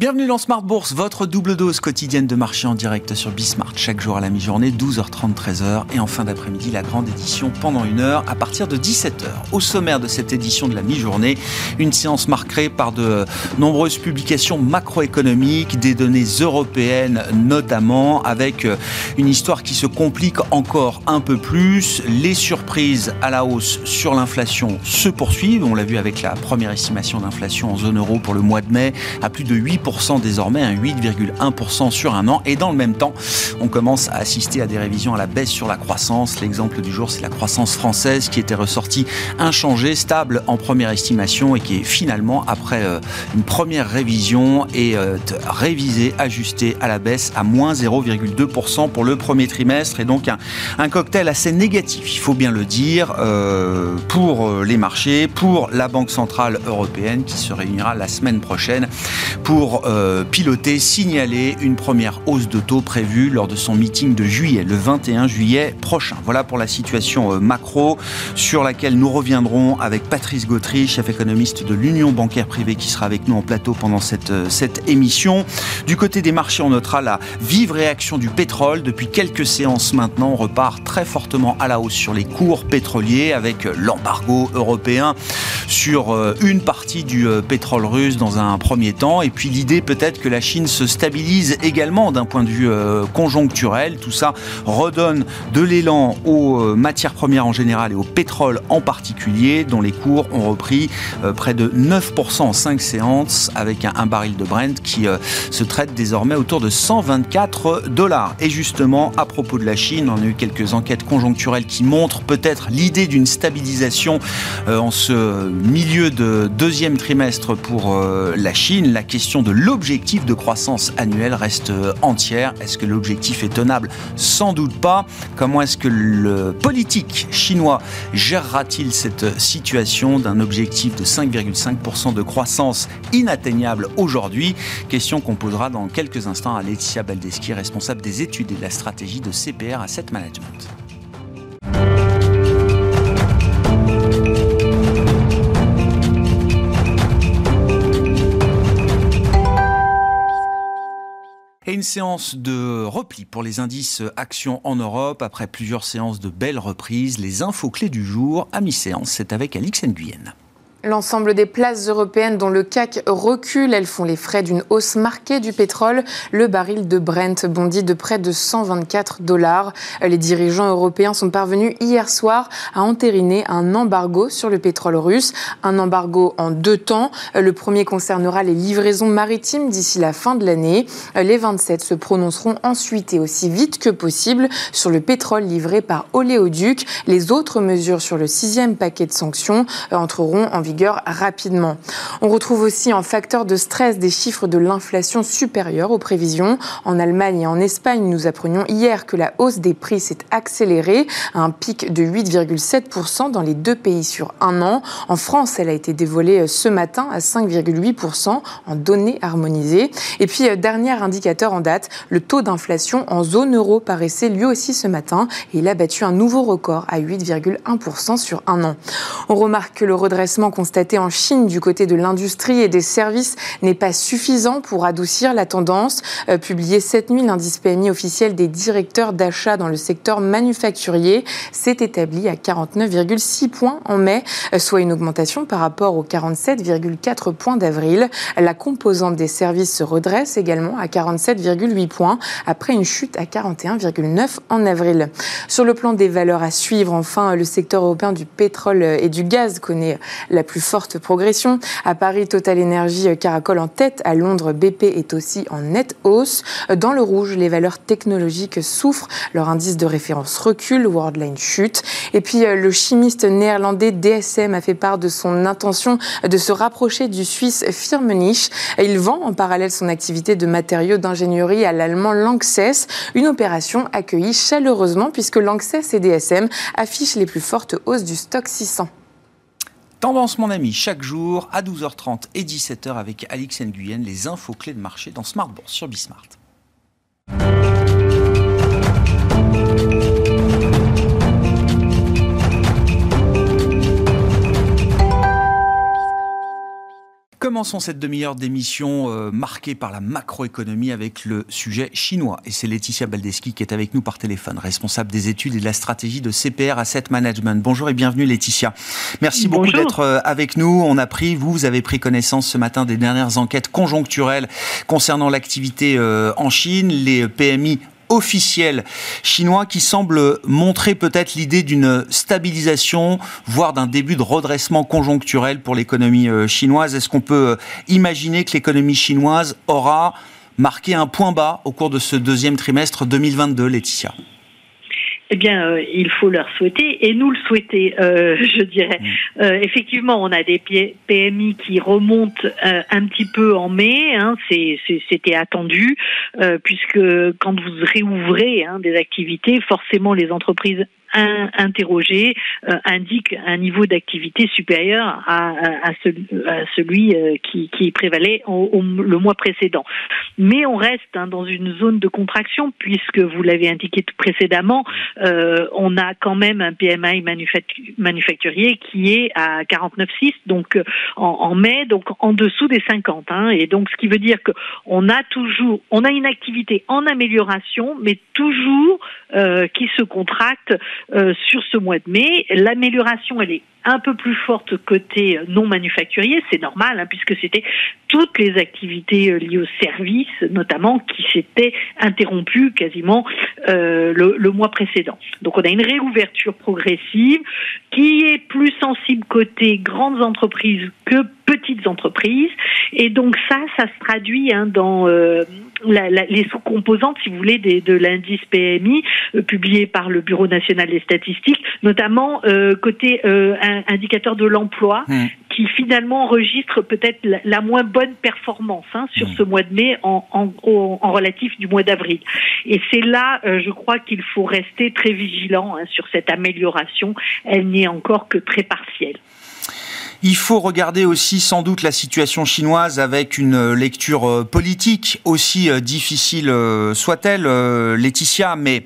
Bienvenue dans Smart Bourse, votre double dose quotidienne de marché en direct sur Bismart. Chaque jour à la mi-journée, 12h30, 13h. Et en fin d'après-midi, la grande édition pendant une heure à partir de 17h. Au sommaire de cette édition de la mi-journée, une séance marquée par de nombreuses publications macroéconomiques, des données européennes notamment, avec une histoire qui se complique encore un peu plus. Les surprises à la hausse sur l'inflation se poursuivent. On l'a vu avec la première estimation d'inflation en zone euro pour le mois de mai à plus de 8% désormais, un 8,1% sur un an. Et dans le même temps, on commence à assister à des révisions à la baisse sur la croissance. L'exemple du jour, c'est la croissance française qui était ressortie inchangée, stable en première estimation et qui est finalement, après euh, une première révision, est euh, révisée, ajustée à la baisse à moins 0,2% pour le premier trimestre. Et donc un, un, cocktail assez négatif, il faut bien le dire, euh, pour les marchés, pour la Banque Centrale Européenne qui se réunira la semaine prochaine pour euh, piloter, signaler une première hausse de taux prévue lors de son meeting de juillet, le 21 juillet prochain. Voilà pour la situation euh, macro sur laquelle nous reviendrons avec Patrice Gautry, chef économiste de l'Union bancaire privée qui sera avec nous en plateau pendant cette, euh, cette émission. Du côté des marchés, on notera la vive réaction du pétrole. Depuis quelques séances maintenant, on repart très fortement à la hausse sur les cours pétroliers avec l'embargo européen sur une partie du pétrole russe dans un premier temps et puis l'idée peut-être que la Chine se stabilise également d'un point de vue euh, conjoncturel. Tout ça redonne de l'élan aux euh, matières premières en général et au pétrole en particulier, dont les cours ont repris euh, près de 9% en 5 séances, avec un, baril de Brent qui se traite désormais autour de 124 dollars. Et justement, à propos de la Chine, on a eu quelques enquêtes conjoncturelles qui montrent peut-être l'idée d'une stabilisation en ce milieu de deuxième trimestre pour la Chine. La question de l'objectif de croissance annuelle reste euh, entière. Est-ce que l'objectif est tenable? Sans doute pas. Comment est-ce que le politique chinois gérera-t-il cette situation d'un objectif de 5,5% de croissance inatteignable aujourd'hui? Question qu'on posera dans quelques instants à Laetitia Baldeschi, responsable des études et de la stratégie de CPR Asset Management. Une séance de repli pour les indices actions en Europe après plusieurs séances de belles reprises. Les infos clés du jour à mi-séance, c'est avec Alix Nguyen. L'ensemble des places européennes dont le CAC recule, elles font les frais d'une hausse marquée du pétrole. Le baril de Brent bondit de près de 124 dollars. Les dirigeants européens sont parvenus hier soir à entériner un embargo sur le pétrole russe. Un embargo en deux temps. Le premier concernera les livraisons maritimes d'ici la fin de l'année. Les 27 se prononceront ensuite et aussi vite que possible sur le pétrole livré par Oléoduc. Les autres mesures sur le sixième paquet de sanctions entreront en rapidement. On retrouve aussi en facteur de stress des chiffres de l'inflation supérieurs aux prévisions. En Allemagne et en Espagne, nous apprenions hier que la hausse des prix s'est accélérée à un pic de 8,7% dans les deux pays sur un an. En France, elle a été dévoilée ce matin à 5,8% en données harmonisées. Et puis, euh, dernier indicateur en date, le taux d'inflation en zone euro paraissait lui aussi ce matin et il a battu un nouveau record à 8,1% sur un an. On remarque que le redressement constaté en Chine du côté de l'industrie et des services n'est pas suffisant pour adoucir la tendance. Euh, publié cette nuit, l'indice PMI officiel des directeurs d'achat dans le secteur manufacturier s'est établi à 49,6 points en mai, euh, soit une augmentation par rapport aux 47,4 points d'avril. La composante des services se redresse également à 47,8 points après une chute à 41,9 en avril. Sur le plan des valeurs à suivre, enfin, le secteur européen du pétrole et du gaz connaît la plus forte progression. À Paris, Total Energy caracole en tête. À Londres, BP est aussi en nette hausse. Dans le rouge, les valeurs technologiques souffrent. Leur indice de référence recule. Worldline chute. Et puis, euh, le chimiste néerlandais DSM a fait part de son intention de se rapprocher du Suisse Firmenich. Il vend en parallèle son activité de matériaux d'ingénierie à l'allemand Lanxess. Une opération accueillie chaleureusement puisque Lanxess et DSM affichent les plus fortes hausses du stock 600. Tendance, mon ami, chaque jour à 12h30 et 17h avec Alix Nguyen, les infos clés de marché dans Smart Bourse sur Bismart. Commençons cette demi-heure d'émission euh, marquée par la macroéconomie avec le sujet chinois. Et c'est Laetitia Baldeschi qui est avec nous par téléphone, responsable des études et de la stratégie de CPR Asset Management. Bonjour et bienvenue Laetitia. Merci beaucoup d'être euh, avec nous. On a pris, vous, vous avez pris connaissance ce matin des dernières enquêtes conjoncturelles concernant l'activité euh, en Chine. Les PMI officiel chinois qui semble montrer peut-être l'idée d'une stabilisation, voire d'un début de redressement conjoncturel pour l'économie euh, chinoise. Est-ce qu'on peut euh, imaginer que l'économie chinoise aura marqué un point bas au cours de ce deuxième trimestre 2022, Laetitia? Eh bien, euh, il faut leur souhaiter et nous le souhaiter, euh, je dirais. Mm. Euh, effectivement, on a des PMI qui remontent un petit peu en mai. Hein, C'était attendu puisque quand vous réouvrez hein, des activités, forcément les entreprises interrogé euh, indique un niveau d'activité supérieur à, à, celui euh, qui, qui, prévalait au, le mois précédent. Mais on reste hein, dans une zone de contraction puisque vous l'avez indiqué précédemment, euh, on a quand même un PMI manufacturier qui est à 49,6 donc en, en, mai, donc en dessous des 50. Hein, et donc ce qui veut dire que on a toujours, on a une activité en amélioration, mais toujours euh, qui se contracte euh, sur ce mois de mai. L'amélioration, elle est un peu plus forte côté non manufacturier, c'est normal, hein, puisque c'était toutes les activités euh, liées aux services, notamment, qui s'étaient interrompues quasiment euh, le, le, mois précédent. Donc on a une réouverture progressive qui est plus sensible côté grandes entreprises que petites entreprises, et donc ça, ça se traduit hein, dans euh, la, la, les sous-composantes, si vous voulez, des, de l'indice PMI euh, publié par le Bureau national des statistiques, notamment euh, côté euh, indicateur de l'emploi, mmh. qui finalement enregistre peut-être la, moins bonne performance hein, sur mmh. ce mois de mai en, en, en relatif du mois d'avril. Et c'est là, euh, je crois qu'il faut rester très vigilant hein, sur cette amélioration. Elle n'est encore que très partielle. Il faut regarder aussi sans doute la situation chinoise avec une euh, lecture euh, politique aussi euh, difficile soit-elle, Laetitia, mais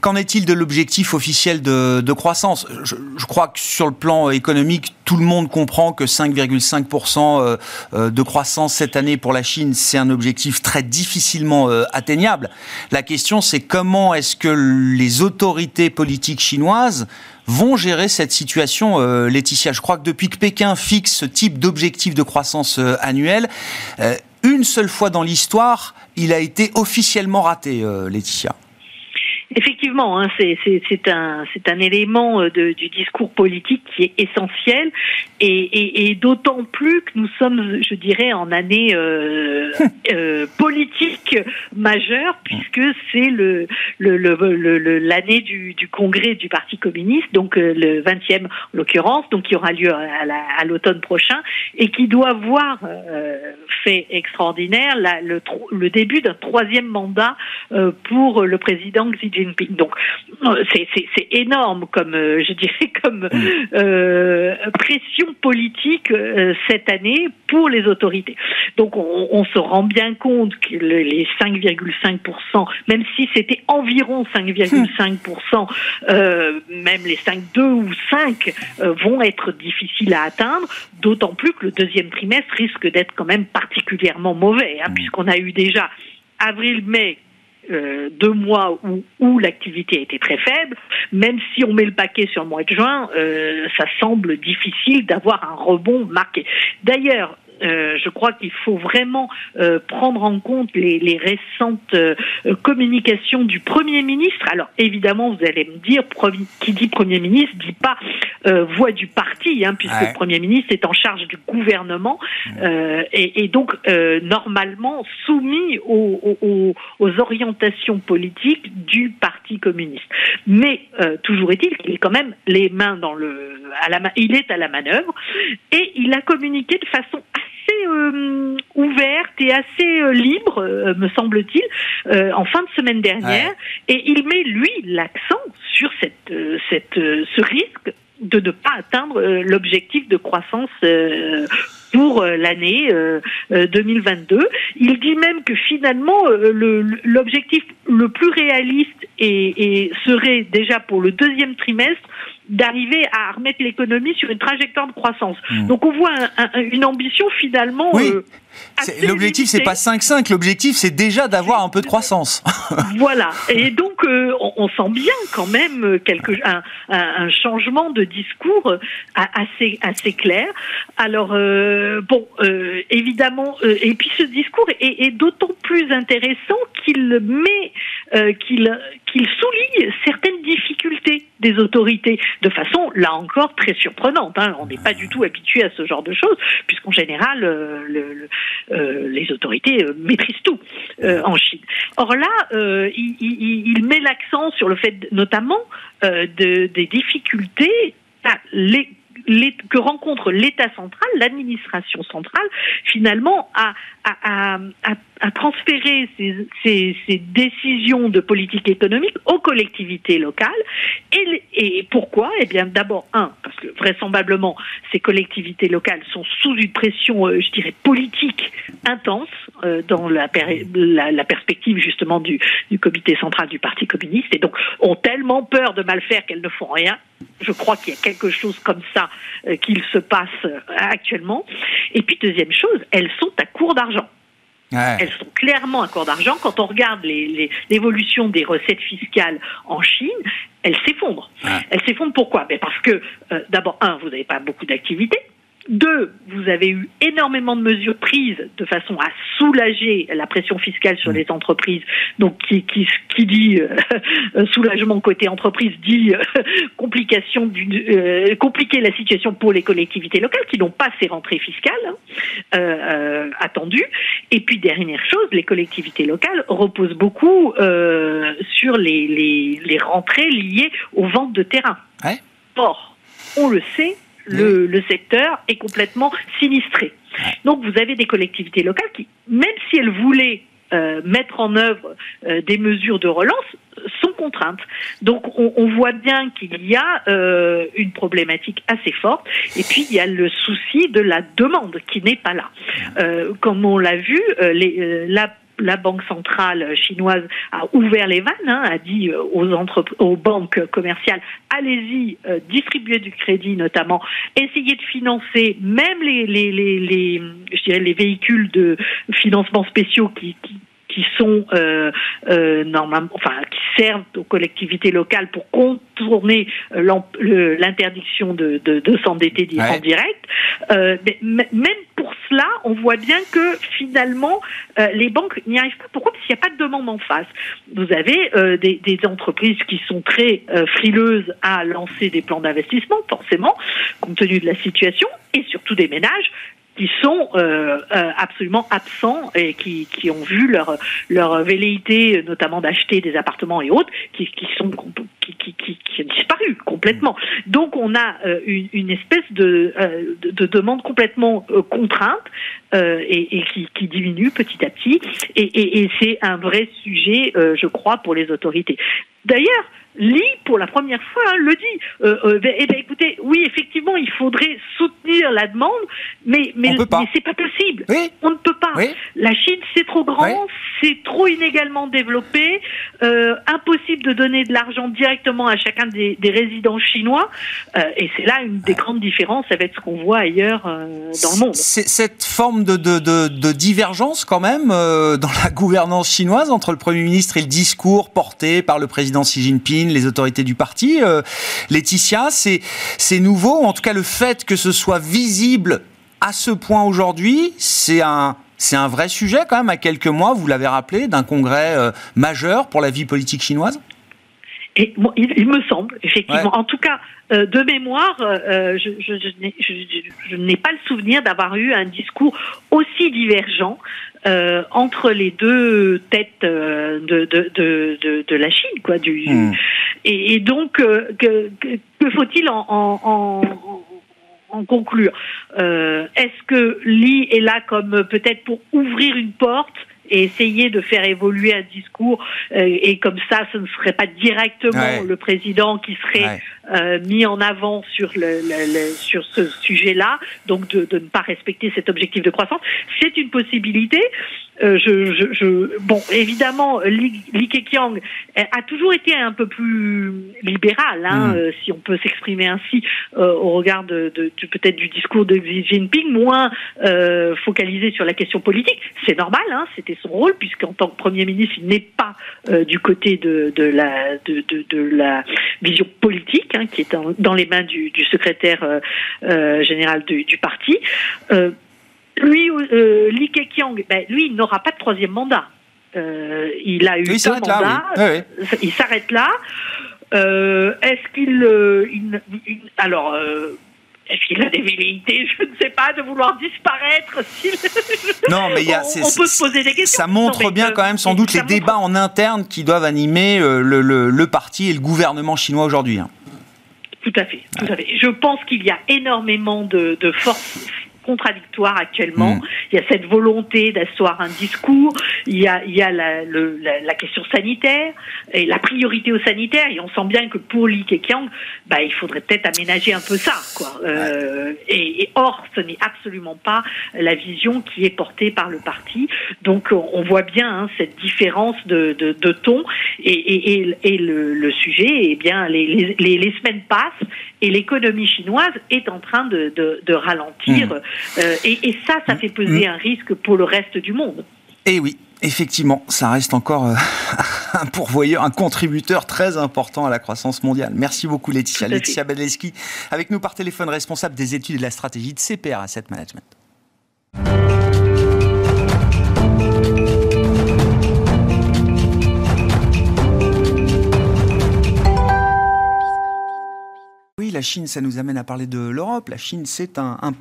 qu'en est-il de l'objectif officiel de, croissance? Je, crois que sur le plan économique, tout le monde comprend que 5,5% de croissance cette année pour la Chine, c'est un objectif très difficilement atteignable. La question, c'est comment est-ce que les autorités politiques chinoises vont gérer cette situation, euh, Laetitia Je crois que depuis que Pékin fixe ce type d'objectif de croissance euh, annuel, euh, une seule fois dans l'histoire, il a été officiellement raté, Laetitia. Effectivement, hein, c'est un, un élément euh, de, du discours politique qui est essentiel et, et, et d'autant plus que nous sommes, je dirais, en année euh, euh, politique majeure puisque c'est le l'année le, le, du, du, congrès du Parti communiste, donc euh, le 20e en l'occurrence, donc qui aura lieu à l'automne prochain et qui doit voir euh, fait extraordinaire la, le, le début d'un troisième mandat pour le président Xi Jinping donc euh, c'est énorme comme euh, je dirais comme mm. euh, pression politique cette année pour les autorités. Donc on, se rend bien compte que les 5,5%, même si c'était environ 5,5%, même les 5,2 ou 5 vont être difficiles à atteindre, d'autant plus que le deuxième trimestre risque d'être quand même particulièrement mauvais, hein, mm. puisqu'on a eu déjà avril-mai euh, deux mois où, l'activité a été très faible, même si on met le paquet sur le mois de juin, euh, ça semble difficile d'avoir un rebond marqué. D'ailleurs, euh, je crois qu'il faut vraiment euh, prendre en compte les, les récentes euh, communications du Premier ministre. Alors évidemment, vous allez me dire, qui dit Premier ministre dit pas voix du parti, hein, puisque le Premier ministre est en charge du gouvernement et, et, donc normalement soumis aux, aux, aux, orientations politiques du Parti communiste. Mais toujours est-il qu'il est quand même les mains dans le, à la, il est à la manœuvre et il a communiqué de façon euh, ouverte et assez euh, libre, euh, me semble-t-il, en fin de semaine dernière. Et il met, lui, l'accent sur cette, cette, ce risque de ne pas atteindre l'objectif de croissance pour l'année 2022. Il dit même que finalement l'objectif le, plus réaliste et, et, serait déjà pour le deuxième trimestre d'arriver à remettre l'économie sur une trajectoire de croissance. Mmh. Donc on voit une ambition finalement. Oui. Euh, l'objectif, c'est pas 5-5, l'objectif, c'est déjà d'avoir un peu de croissance. voilà. Et donc, euh, on, sent bien quand même quelque, un, un, changement de discours euh, assez, assez clair. Alors, bon, évidemment, et puis ce discours est, est d'autant plus intéressant qu'il met, qu'il qu'il souligne certaines difficultés des autorités de façon, là encore, très surprenante. Hein. On n'est pas du tout habitué à ce genre de choses, puisqu'en général, euh, le, euh, les autorités euh, maîtrisent tout en Chine. Or là, il, il, met l'accent sur le fait, notamment, de, des difficultés les, que rencontre l'État central, l'administration centrale, finalement, à, à, à, à transférer ces, décisions de politique économique aux collectivités locales. Et, pourquoi? Eh bien, d'abord, un, parce que vraisemblablement, ces collectivités locales sont sous une pression, euh, je dirais, politique intense euh, dans la, la, la, perspective justement du, comité central du Parti communiste, et donc ont tellement peur de mal faire qu'elles ne font rien. Je crois qu'il y a quelque chose comme ça euh, qu'il se passe actuellement. Et puis, deuxième chose, elles sont à court d'argent. Elles sont clairement à court d'argent. Quand on regarde l'évolution des recettes fiscales en Chine, elles s'effondrent. Elles s'effondrent pourquoi? Ben Parce que, euh, d'abord, un, vous n'avez pas beaucoup d'activités. Deux, vous avez eu énormément de mesures prises de façon à soulager la pression fiscale sur mm. les entreprises. Donc, qui, qui, qui dit euh, soulagement côté entreprise dit euh, complication du, euh, compliquer la situation pour les collectivités locales qui n'ont pas ces rentrées fiscales hein, attendues. Et puis dernière chose, les collectivités locales reposent beaucoup sur les, les, les, rentrées liées aux ventes de terrain. Or, on le sait, le, le, secteur est complètement sinistré. Donc vous avez des collectivités locales qui, même si elles voulaient euh, mettre en œuvre euh, des mesures de relance, sont contraintes. Donc on, on voit bien qu'il y a euh, une problématique assez forte. Et puis il y a le souci de la demande qui n'est pas là. comme on l'a vu, les, la la Banque centrale chinoise a ouvert les vannes, hein, a dit euh, aux, banques commerciales allez-y, euh, distribuez du crédit notamment, essayez de financer même les, je dirais les véhicules de financement spéciaux qui qui sont euh, euh, normalement, enfin, qui servent aux collectivités locales pour contourner euh, l'interdiction de, de, de s'endetter en direct. Euh, mais même pour cela, on voit bien que finalement, les banques n'y arrivent pas. Pourquoi? Parce qu'il n'y a pas de demande en face. Vous avez des, des, entreprises qui sont très frileuses à lancer des plans d'investissement, forcément, compte tenu de la situation, et surtout des ménages qui sont euh, euh, absolument absents et qui, qui ont vu leur leur velléité, notamment d'acheter des appartements et autres, qui, qui sont qui, qui, qui, qui ont disparu complètement. Donc on a euh, une, une, espèce de, euh, de, de, demande complètement euh, contrainte et, et qui, qui, diminue petit à petit. Et, et, et c'est un vrai sujet, je crois, pour les autorités. D'ailleurs, Li, pour la première fois, hein, le dit. Euh, euh, ben, eh ben, écoutez, oui, effectivement, il faudrait soutenir la demande, mais mais, mais c'est pas possible. On ne peut pas. La Chine, c'est trop grand, c'est trop inégalement développé, euh, impossible de donner de l'argent directement à chacun des, des résidents chinois, et c'est là une des grandes différences avec ce qu'on voit ailleurs dans le monde. C'est cette forme de, de, de, de, divergence quand même dans la gouvernance chinoise entre le Premier ministre et le discours porté par le président Xi Jinping, les autorités du parti. Euh, Laetitia, c'est nouveau. En tout cas, le fait que ce soit visible à ce point aujourd'hui, c'est un, c'est un vrai sujet quand même à quelques mois, vous l'avez rappelé, d'un congrès euh, majeur pour la vie politique chinoise? Et, il, me semble, effectivement. En tout cas, euh, de mémoire, je, je, je n'ai pas le souvenir d'avoir eu un discours aussi divergent euh, entre les deux têtes euh, de, de, de, de, la Chine, quoi. Du, hmm. et, et, donc, euh, que, que, faut-il en, en, en, conclure? Euh, Est-ce que Li est là comme peut-être pour ouvrir une porte et essayer de faire évoluer un discours et comme ça ce ne serait pas directement le président qui serait mis en avant sur, le, sur ce sujet-là, donc de, de, ne pas respecter cet objectif de croissance. C'est une possibilité. Euh, je, je, je, bon, évidemment, Li, Li Keqiang a toujours été un peu plus libéral, hein, mm. euh, si on peut s'exprimer ainsi, euh, au regard de, de, de peut-être du discours de Xi Jinping, moins euh, focalisé sur la question politique. C'est normal, hein, c'était son rôle, puisqu'en tant que Premier ministre, il n'est pas euh, du côté de, de, la, de, de, la vision politique, hein, qui est dans, dans, les mains du, du secrétaire général du, du parti. Lui, euh, Li Keqiang, ben, lui, il n'aura pas de troisième mandat. Euh, il a eu deux mandats. Il s'arrête là. Euh, est-ce qu'il, euh, alors, euh, est-ce qu'il a des velléités, je ne sais pas, de vouloir disparaître Non, mais il y a, on, peut se poser des questions. Ça montre bien quand même sans doute les débats en interne qui doivent animer le, le, le, parti et le gouvernement chinois aujourd'hui. Hein. Tout à fait, tout à fait. Je pense qu'il y a énormément de, de forces contradictoire actuellement. Mm. Il y a cette volonté d'asseoir un discours, il y a, il y a la, le, la, question sanitaire et la priorité au sanitaire. Et on sent bien que pour Li Keqiang, bah, il faudrait peut-être aménager un peu ça. Quoi. Euh, et, et, or, ce n'est absolument pas la vision qui est portée par le parti. Donc, on voit bien hein, cette différence de, de, de ton et, et, et le, le, sujet. Eh bien, les, les, les semaines passent et l'économie chinoise est en train de, de, de ralentir. Mm. Euh, et, ça, ça fait peser un risque pour le reste du monde. Et eh oui, Effectivement, ça reste encore euh, un pourvoyeur, un contributeur très important à la croissance mondiale. Merci beaucoup Laetitia. Laetitia Badleski, avec nous par téléphone, responsable des études et de la stratégie de CPR Asset Management. Oui, la Chine, ça nous amène à parler de l'Europe. La Chine, c'est un, un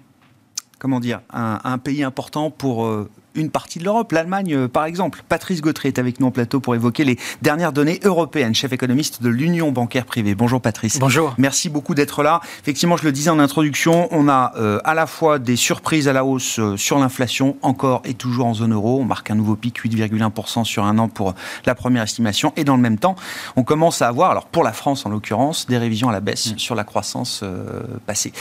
comment dire, un, pays important pour euh, une partie de l'Europe, l'Allemagne euh, par exemple. Patrice Gautry est avec nous en plateau pour évoquer les dernières données européennes, chef économiste de l'Union bancaire privée. Bonjour Patrice. Bonjour. Merci beaucoup d'être là. Effectivement, je le disais en introduction, on a euh, à la fois des surprises à la hausse euh, sur l'inflation, encore et toujours en zone euro. On marque un nouveau pic, 8,1% sur un an pour la première estimation. Et dans le même temps, on commence à avoir, alors pour la France en l'occurrence, des révisions à la baisse mm. sur la croissance passée.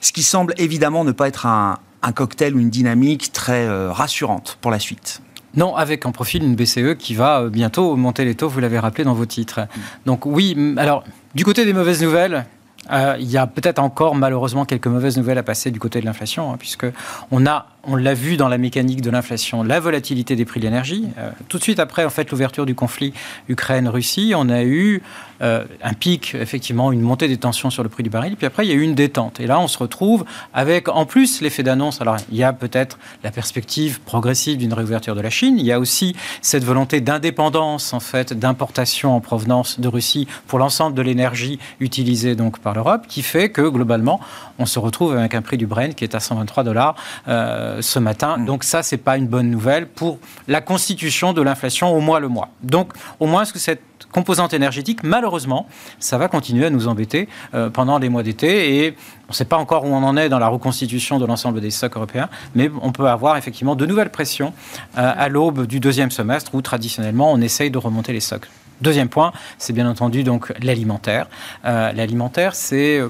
Ce qui semble évidemment ne pas être un, un cocktail ou une dynamique très euh, rassurante pour la suite. Non, avec en profil une BCE qui va euh, bientôt monter les taux, vous l'avez rappelé dans vos titres. Donc oui, alors du côté des mauvaises nouvelles, euh, il y a peut-être encore malheureusement quelques mauvaises nouvelles à passer du côté de l'inflation, hein, puisque on a on l'a vu dans la mécanique de l'inflation, la volatilité des prix de l'énergie. Euh, tout de suite après, en fait, l'ouverture du conflit Ukraine-Russie, on a eu euh, un pic, effectivement, une montée des tensions sur le prix du baril. Puis après, il y a eu une détente. Et là, on se retrouve avec, en plus, l'effet d'annonce. Alors, il y a peut-être la perspective progressive d'une réouverture de la Chine. Il y a aussi cette volonté d'indépendance, en fait, d'importation en provenance de Russie pour l'ensemble de l'énergie utilisée donc par l'Europe, qui fait que globalement, on se retrouve avec un prix du Brent qui est à 123 dollars. Euh, ce matin. Mm. Donc ça, c'est pas une bonne nouvelle pour la constitution de l'inflation au mois le mois. Donc au moins, est-ce que cette composante énergétique, malheureusement, ça va continuer à nous embêter euh, pendant les mois d'été et on ne sait pas encore où on en est dans la reconstitution de l'ensemble des stocks européens, mais on peut avoir effectivement de nouvelles pressions euh, à l'aube du deuxième semestre où traditionnellement on essaye de remonter les stocks. Deuxième point, c'est bien entendu donc l'alimentaire. Euh, l'alimentaire, c'est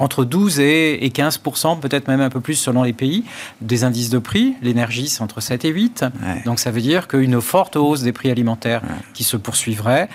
entre 12 et 15% peut-être même un peu plus selon les pays, des indices de prix. L'énergie, c'est entre 7 et 8. Donc ça veut dire qu'une forte hausse des prix alimentaires qui se poursuivrait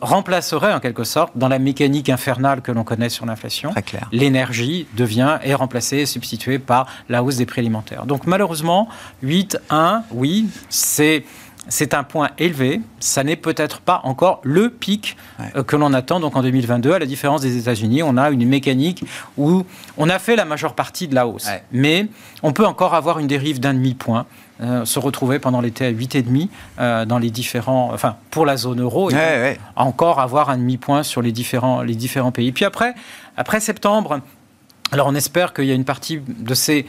remplacerait en quelque sorte, dans la mécanique infernale que l'on connaît sur l'inflation, l'énergie devient, est remplacée, substituée par la hausse des prix alimentaires. Donc malheureusement, 8, 1, oui, c'est c'est un point élevé. Ça n'est peut-être pas encore le pic euh, que l'on attend donc en 2022. À la différence des États-Unis, on a une mécanique où on a fait la majeure partie de la hausse. Mais on peut encore avoir une dérive d'un demi-point. Euh, se retrouver pendant l'été à 8,5 euh, dans les différents, enfin pour la zone euro, et encore avoir un demi-point sur les différents, les différents pays. Puis après, après septembre, alors on espère qu'il y a une partie de ces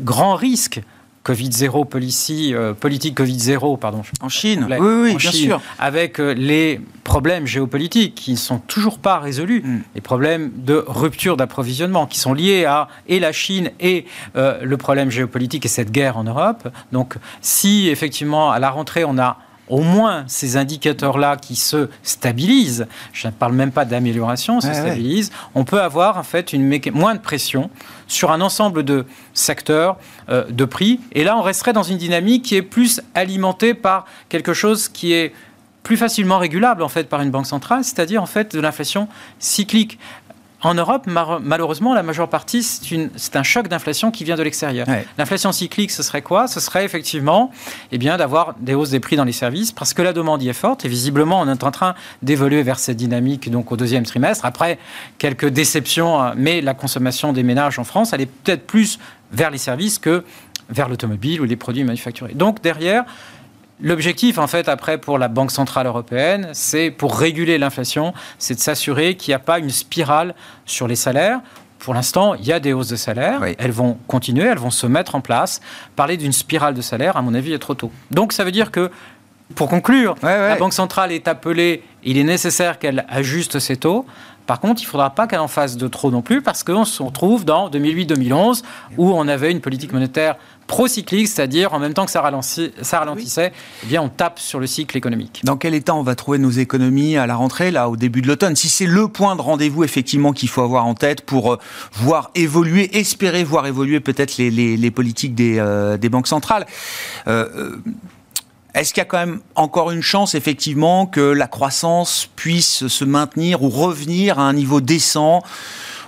grands risques Covid-0 policy, euh, politique Covid-0, pardon. En Chine, oui, oui, bien sûr. Avec euh, les problèmes géopolitiques qui ne sont toujours pas résolus, mm. les problèmes de rupture d'approvisionnement qui sont liés à et la Chine et euh, le problème géopolitique et cette guerre en Europe. Donc, si effectivement à la rentrée on a au moins ces indicateurs-là qui se stabilisent, je ne parle même pas d'amélioration, se stabilisent, on peut avoir en fait une moins de pression sur un ensemble de secteurs euh, de prix. Et là, on resterait dans une dynamique qui est plus alimentée par quelque chose qui est plus facilement régulable en fait par une banque centrale, c'est-à-dire en fait de l'inflation cyclique. En Europe, malheureusement, la majeure partie, c'est un choc d'inflation qui vient de l'extérieur. L'inflation cyclique, ce serait quoi? Ce serait effectivement eh bien, d'avoir des hausses des prix dans les services parce que la demande y est forte et visiblement, on est en train d'évoluer vers cette dynamique donc, au deuxième trimestre. Après, quelques déceptions, hein, mais la consommation des ménages en France, elle est peut-être plus vers les services que vers l'automobile ou les produits manufacturés. Donc derrière, L'objectif, en fait, après, pour la Banque Centrale Européenne, c'est pour réguler l'inflation, c'est de s'assurer qu'il n'y a pas une spirale sur les salaires. Pour l'instant, il y a des hausses de salaire. Elles vont continuer, elles vont se mettre en place. Parler d'une spirale de salaire, à mon avis, est trop tôt. Donc, ça veut dire que, pour conclure, la Banque Centrale est appelée, il est nécessaire qu'elle ajuste ses taux. Par contre, il ne faudra pas qu'elle en fasse de trop non plus, parce qu'on se retrouve dans 2008-2011, où on avait une politique monétaire procyclique, c'est-à-dire en même temps que ça, ralentissait, eh bien on tape sur le cycle économique. Dans quel état on va trouver nos économies à la rentrée, là, au début de l'automne? Si c'est le point de rendez-vous, effectivement, qu'il faut avoir en tête pour euh, voir évoluer, espérer voir évoluer peut-être les, politiques des, euh, banques centrales. Euh, est-ce qu'il y a quand même encore une chance, effectivement, que la croissance puisse se maintenir ou revenir à un niveau décent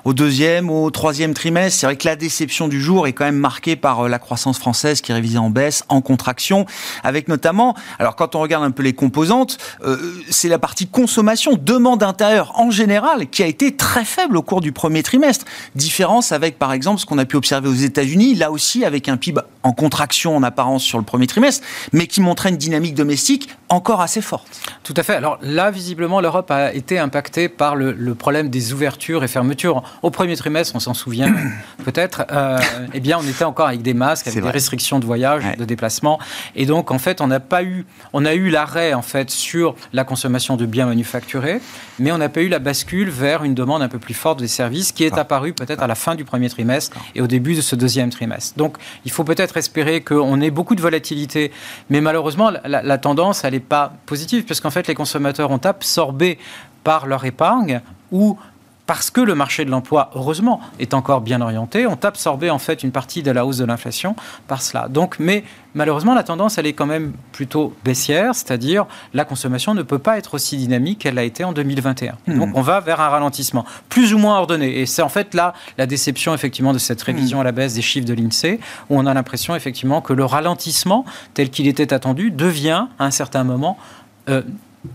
au deuxième, au troisième trimestre. C'est vrai que la déception du jour est quand même marquée par euh, la croissance française qui est révisée en baisse, en contraction, avec notamment, alors quand on regarde un peu les composantes, euh, c'est la partie consommation, demande intérieure en général, qui a été très faible au cours du premier trimestre. Différence avec, par exemple, ce qu'on a pu observer aux États-Unis, là aussi avec un PIB en contraction en apparence sur le premier trimestre, mais qui montrait une dynamique domestique encore assez forte. Tout à fait. Alors là, visiblement, l'Europe a été impactée par le, le problème des ouvertures et fermetures au premier trimestre, on s'en souvient peut-être, euh, eh bien, on était encore avec des masques, avec des restrictions de voyage, de déplacement. Et donc, en fait, on n'a pas eu, on a eu l'arrêt, en fait, sur la consommation de biens manufacturés, mais on n'a pas eu la bascule vers une demande un peu plus forte des services qui est ah. apparue peut-être à la fin du premier trimestre et au début de ce deuxième trimestre. Donc, il faut peut-être espérer qu'on ait beaucoup de volatilité, mais malheureusement, la, la tendance, elle pas positive, parce qu'en fait, les consommateurs ont absorbé par leur épargne ou parce que le marché de l'emploi, heureusement, est encore bien orienté, ont absorbé en fait une partie de la hausse de l'inflation par cela. Donc, mais malheureusement, la tendance, elle est quand même plutôt baissière, c'est-à-dire la consommation ne peut pas être aussi dynamique qu'elle l'a été en 2021. Hmm. Donc, on va vers un ralentissement plus ou moins ordonné. Et c'est en fait là la déception effectivement de cette révision à la baisse des chiffres de l'INSEE, où on a l'impression effectivement que le ralentissement tel qu'il était attendu devient à un certain moment euh,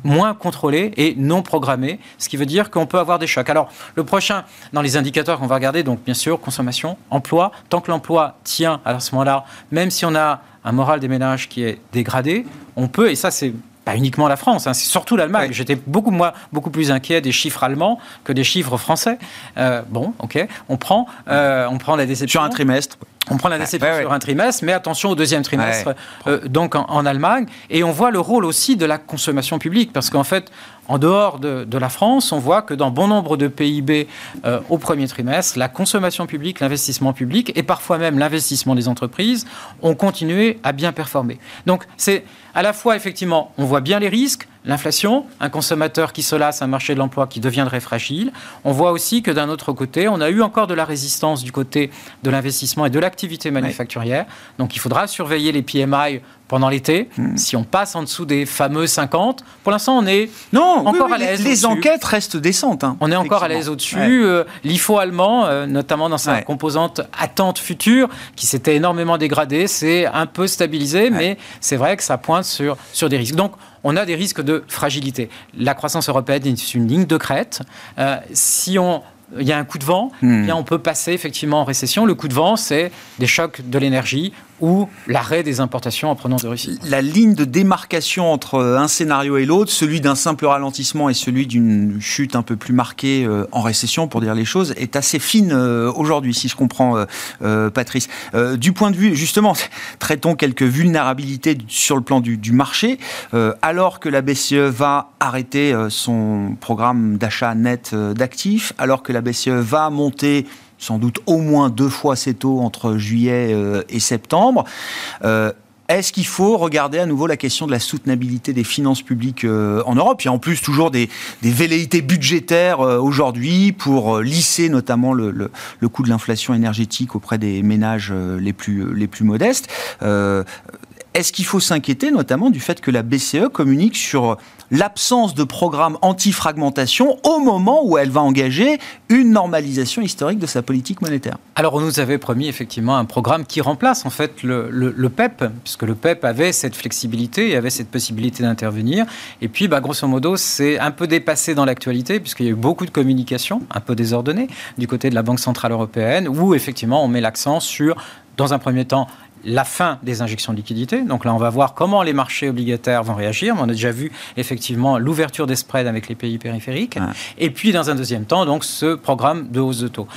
moins contrôlé et non programmé, ce qui veut dire qu'on peut avoir des chocs. Alors, le prochain, dans les indicateurs qu'on va regarder, donc bien sûr, consommation, emploi, tant que l'emploi tient à ce moment-là, même si on a un moral des ménages qui est dégradé, on peut, et ça c'est pas uniquement la France, hein, c'est surtout l'Allemagne. J'étais beaucoup, moi, beaucoup plus inquiet des chiffres allemands que des chiffres français. Euh, bon, ok, on prend, euh, on prend la déception. Sur un trimestre. On prend la déception sur un trimestre, mais attention au deuxième trimestre, euh, donc en, Allemagne. Et on voit le rôle aussi de la consommation publique, parce qu'en fait, en dehors de, la France, on voit que dans bon nombre de PIB euh, au premier trimestre, la consommation publique, l'investissement public et parfois même l'investissement des entreprises ont continué à bien performer. Donc c'est à la fois effectivement, on voit bien les risques, l'inflation, un consommateur qui se lasse, un marché de l'emploi qui deviendrait fragile. On voit aussi que d'un autre côté, on a eu encore de la résistance du côté de l'investissement et de l'activité manufacturière. Donc il faudra surveiller les PMI pendant l'été. Hmm. Si on passe en dessous des fameux 50, pour l'instant, on est non, encore à l'aise. Les, enquêtes restent décentes. Hein, on est encore à l'aise au-dessus. Euh, L'IFO allemand, euh, notamment dans sa composante attente future, qui s'était énormément dégradée, c'est un peu stabilisé, mais c'est vrai que ça pointe sur, sur des risques. Donc, on a des risques de fragilité. La croissance européenne est une ligne de crête. Euh, si on il y a un coup de vent, hmm. on peut passer effectivement en récession. Le coup de vent, c'est des chocs de l'énergie ou l'arrêt des importations en provenance de Russie. La ligne de démarcation entre un scénario et l'autre, celui d'un simple ralentissement et celui d'une chute un peu plus marquée euh, en récession, pour dire les choses, est assez fine euh, aujourd'hui, si je comprends, euh, Patrice. du point de vue, justement, traitons quelques vulnérabilités sur le plan du marché. alors que la BCE va arrêter son programme d'achat net d'actifs, alors que la BCE va monter sans doute au moins deux fois ces taux entre juillet euh, et septembre. Euh, est-ce qu'il faut regarder à nouveau la question de la soutenabilité des finances publiques en Europe? Il y a en plus toujours des, velléités budgétaires aujourd'hui pour lisser notamment le, coût de l'inflation énergétique auprès des ménages les plus modestes. Est-ce qu'il faut s'inquiéter notamment du fait que la BCE communique sur l'absence de programme anti-fragmentation au moment où elle va engager une normalisation historique de sa politique monétaire? Alors on nous avait promis effectivement un programme qui remplace en fait le, PEP, puisque le PEP avait cette flexibilité et avait cette possibilité d'intervenir. Et puis bah, grosso modo c'est un peu dépassé dans l'actualité puisqu'il y a eu beaucoup de communication un peu désordonnée du côté de la Banque Centrale Européenne où effectivement on met l'accent sur dans un premier temps, la fin des injections de liquidités. Donc là, on va voir comment les marchés obligataires vont réagir. On a déjà vu effectivement l'ouverture des spreads avec les pays périphériques. Et puis, dans un deuxième temps, donc ce programme de hausse de taux.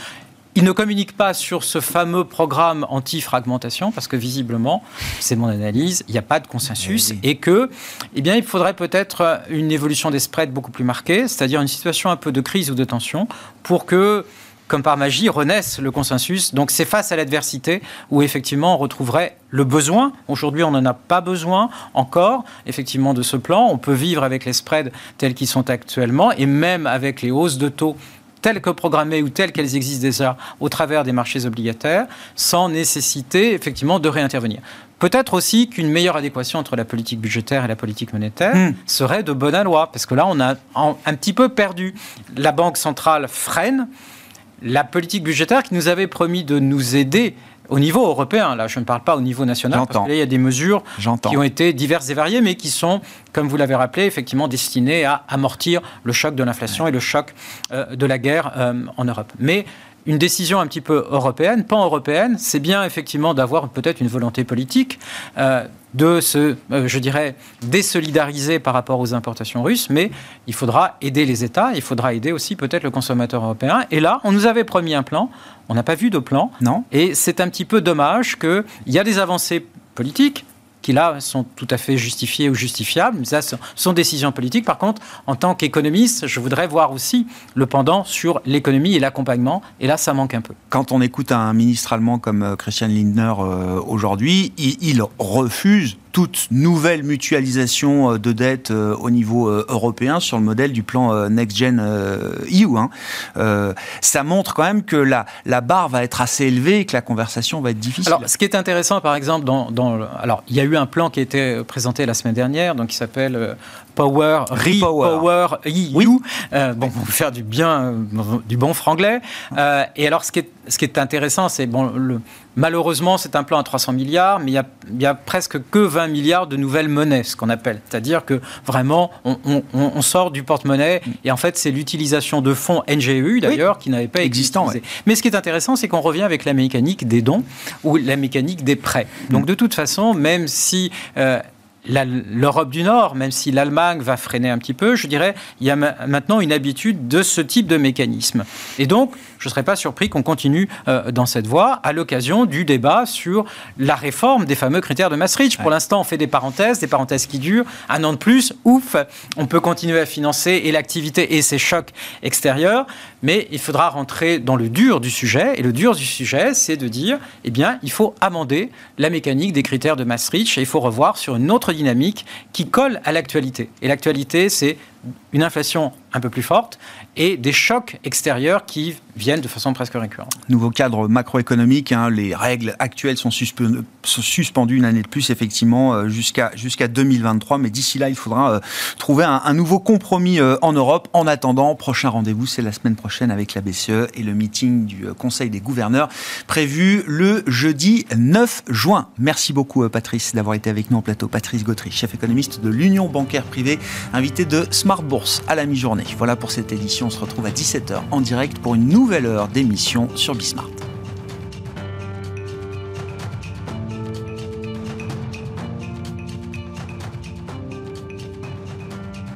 Il ne communique pas sur ce fameux programme anti-fragmentation parce que visiblement, c'est mon analyse, il n'y a pas de consensus eh et que, eh bien, il faudrait peut-être une évolution des spreads beaucoup plus marquée, c'est-à-dire une situation un peu de crise ou de tension pour que comme par magie, renaissent le consensus. Donc c'est face à l'adversité où effectivement on retrouverait le besoin. Aujourd'hui, on n'en a pas besoin encore, effectivement, de ce plan. On peut vivre avec les spreads tels qu'ils sont actuellement et même avec les hausses de taux telles que programmées ou telles qu'elles existent déjà au travers des marchés obligataires, sans nécessité effectivement de réintervenir. Peut-être aussi qu'une meilleure adéquation entre la politique budgétaire et la politique monétaire hmm. serait de bonne loi, parce que là, on a un petit peu perdu. La Banque centrale freine, la politique budgétaire qui nous avait promis de nous aider au niveau européen, là je ne parle pas au niveau national, parce qu'il y a des mesures qui ont été diverses et variées, mais qui sont, comme vous l'avez rappelé, effectivement destinées à amortir le choc de l'inflation et le choc euh, de la guerre euh, en Europe. Mais une décision un petit peu européenne, pan-européenne, c'est bien effectivement d'avoir peut-être une volonté politique. Euh, de se, euh, je dirais, désolidariser par rapport aux importations russes, mais il faudra aider les États, il faudra aider aussi peut-être le consommateur européen. Et là, on nous avait promis un plan, on n'a pas vu de plan. Non. Et c'est un petit peu dommage qu'il y a des avancées politiques, qui là sont tout à fait justifiées ou justifiables. Mais ça, ce sont décisions politiques. Par contre, en tant qu'économiste, je voudrais voir aussi le pendant sur l'économie et l'accompagnement. Et là, ça manque un peu. Quand on écoute un ministre allemand comme euh, Christian Lindner euh, aujourd'hui, il refuse toute nouvelle mutualisation euh, de dette euh, au niveau euh, européen sur le modèle du plan Next Gen EU. Hein. ça montre quand même que la, la barre va être assez élevée et que la conversation va être difficile. Alors, ce qui est intéressant, par exemple, dans, dans alors, il y a eu un plan qui a été présenté la semaine dernière, donc qui s'appelle Power, Repower EU. Oui. bon, pour faire du bien, du bon franglais. et alors, ce qui est, ce qui est intéressant, c'est bon, le, Malheureusement, c'est un plan à 300 milliards, mais il n'y a, presque que 20 milliards de nouvelles monnaies, ce qu'on appelle. C'est-à-dire que vraiment, on, sort du porte-monnaie et en fait, c'est l'utilisation de fonds NGEU, d'ailleurs, qui n'avaient pas existé. Mais ce qui est intéressant, c'est qu'on revient avec la mécanique des dons ou la mécanique des prêts. Donc, de toute façon, même si euh, l'Europe du Nord, même si l'Allemagne va freiner un petit peu, je dirais, il y a maintenant une habitude de ce type de mécanisme. Et donc, je ne serais pas surpris qu'on continue euh, dans cette voie à l'occasion du débat sur la réforme des fameux critères de Maastricht. Pour l'instant, on fait des parenthèses, des parenthèses qui durent. Un an de plus, ouf, on peut continuer à financer et l'activité et ses chocs extérieurs, mais il faudra rentrer dans le dur du sujet. Et le dur du sujet, c'est de dire, eh bien, il faut amender la mécanique des critères de Maastricht et il faut revoir sur une autre dynamique qui colle à l'actualité. Et l'actualité, c'est une inflation un peu plus forte et des chocs extérieurs qui viennent de façon presque récurrente. Nouveau cadre macroéconomique, hein, les règles actuelles sont, suspendues une année de plus, effectivement, euh, jusqu'à jusqu'à 2023. Mais d'ici là, il faudra euh, trouver un, nouveau compromis euh, en Europe. En attendant, prochain rendez-vous, c'est la semaine prochaine avec la BCE et le meeting du Conseil des gouverneurs prévu le jeudi 9 juin. Merci beaucoup, Patrice, d'avoir été avec nous en plateau. Patrice Gautry, chef économiste de l'Union bancaire privée, invité de Bourse à la mi-journée. Voilà pour cette édition. On se retrouve à 17h en direct pour une nouvelle heure d'émission sur Bismart.